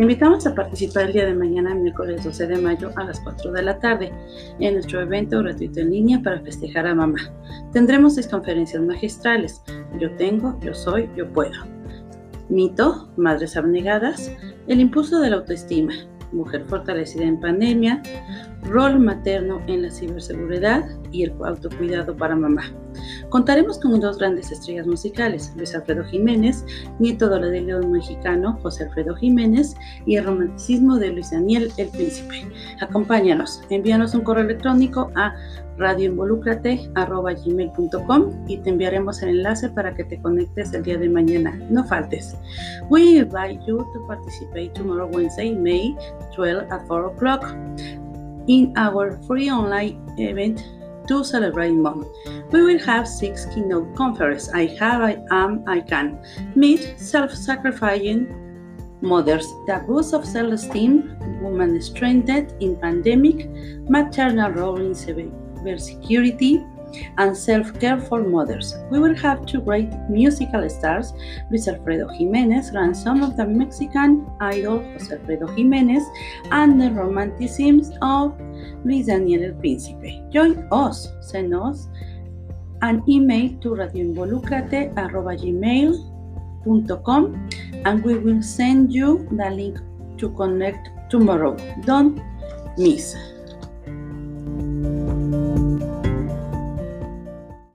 Invitamos a participar el día de mañana, miércoles 12 de mayo a las 4 de la tarde, en nuestro evento gratuito en línea para festejar a mamá. Tendremos seis conferencias magistrales. Yo tengo, yo soy, yo puedo. Mito, Madres Abnegadas, el impulso de la autoestima, Mujer fortalecida en pandemia, rol materno en la ciberseguridad y el autocuidado para mamá. Contaremos con dos grandes estrellas musicales, Luis Alfredo Jiménez, nieto del león mexicano José Alfredo Jiménez, y el romanticismo de Luis Daniel el Príncipe. Acompáñanos, envíanos un correo electrónico a radioinvolucrate.gmail.com y te enviaremos el enlace para que te conectes el día de mañana. No faltes. We invite you to participate tomorrow Wednesday, May 12 at 4 o'clock in our free online event to celebrate mom. We will have six keynote conferences. I have, I am, I can. Meet self-sacrificing mothers, the abuse of self-esteem, woman stranded in pandemic, maternal role in cybersecurity, and self-care for mothers. We will have two great musical stars, Luis Alfredo Jimenez, grandson of the Mexican idol José Alfredo Jimenez, and the romanticism of Luis Daniel El Príncipe. Join us, send us an email to radioinvolucrate.gmail.com and we will send you the link to connect tomorrow. Don't miss.